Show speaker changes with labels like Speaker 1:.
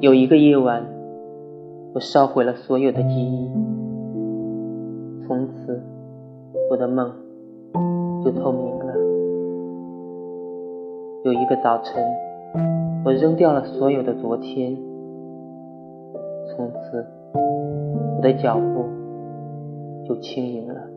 Speaker 1: 有一个夜晚我烧毁了所有的记忆。从此我的梦就透明了。有一个早晨我扔掉了所有的昨天。从此我的脚步就轻盈了。